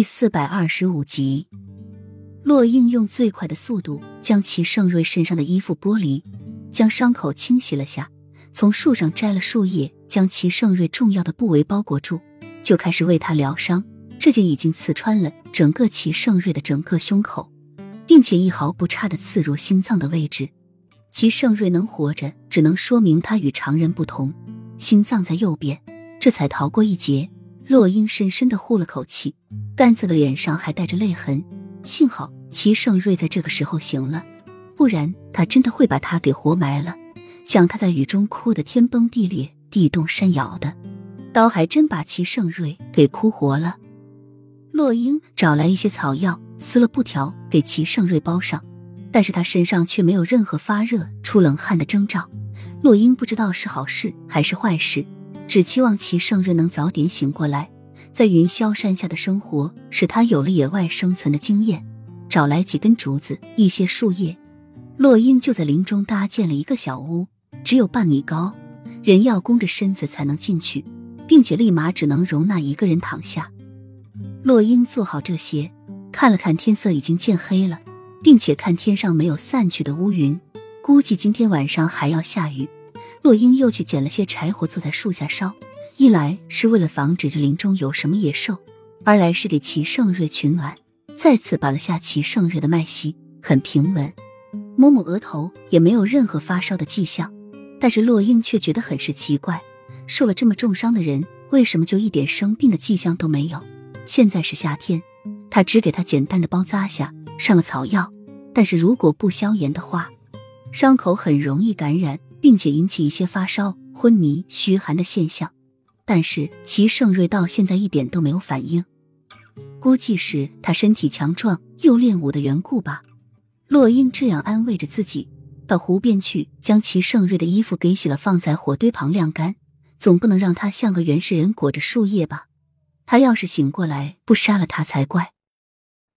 第四百二十五集，洛英用最快的速度将齐盛瑞身上的衣服剥离，将伤口清洗了下，从树上摘了树叶，将齐盛瑞重要的部位包裹住，就开始为他疗伤。这件已经刺穿了整个齐盛瑞的整个胸口，并且一毫不差的刺入心脏的位置。齐盛瑞能活着，只能说明他与常人不同，心脏在右边，这才逃过一劫。洛英深深的呼了口气，干涩的脸上还带着泪痕。幸好齐盛瑞在这个时候醒了，不然他真的会把他给活埋了。想他在雨中哭得天崩地裂、地动山摇的，刀还真把齐盛瑞给哭活了。洛英找来一些草药，撕了布条给齐盛瑞包上，但是他身上却没有任何发热、出冷汗的征兆。洛英不知道是好事还是坏事。只期望齐盛瑞能早点醒过来，在云霄山下的生活使他有了野外生存的经验。找来几根竹子、一些树叶，洛英就在林中搭建了一个小屋，只有半米高，人要弓着身子才能进去，并且立马只能容纳一个人躺下。洛英做好这些，看了看天色已经渐黑了，并且看天上没有散去的乌云，估计今天晚上还要下雨。洛英又去捡了些柴火，坐在树下烧。一来是为了防止这林中有什么野兽，二来是给齐盛瑞取暖。再次把了下齐盛瑞的脉息，很平稳，摸摸额头也没有任何发烧的迹象。但是洛英却觉得很是奇怪，受了这么重伤的人，为什么就一点生病的迹象都没有？现在是夏天，他只给他简单的包扎下，上了草药。但是如果不消炎的话，伤口很容易感染。并且引起一些发烧、昏迷、虚寒的现象，但是齐盛瑞到现在一点都没有反应，估计是他身体强壮又练武的缘故吧。洛英这样安慰着自己，到湖边去将齐盛瑞的衣服给洗了，放在火堆旁晾干。总不能让他像个原始人裹着树叶吧？他要是醒过来不杀了他才怪。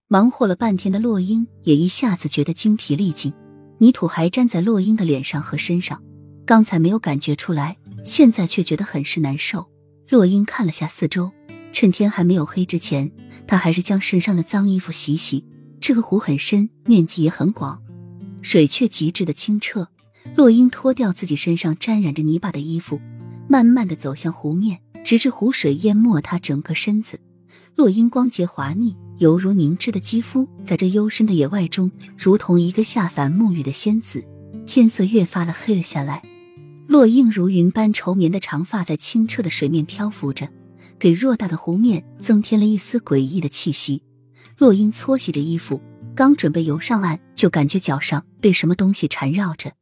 忙活了半天的洛英也一下子觉得精疲力尽，泥土还粘在洛英的脸上和身上。刚才没有感觉出来，现在却觉得很是难受。洛英看了下四周，趁天还没有黑之前，他还是将身上的脏衣服洗洗。这个湖很深，面积也很广，水却极致的清澈。洛英脱掉自己身上沾染着泥巴的衣服，慢慢的走向湖面，直至湖水淹没他整个身子。洛英光洁滑腻，犹如凝脂的肌肤，在这幽深的野外中，如同一个下凡沐浴的仙子。天色越发的黑了下来。落英如云般稠绵的长发在清澈的水面漂浮着，给偌大的湖面增添了一丝诡异的气息。落英搓洗着衣服，刚准备游上岸，就感觉脚上被什么东西缠绕着。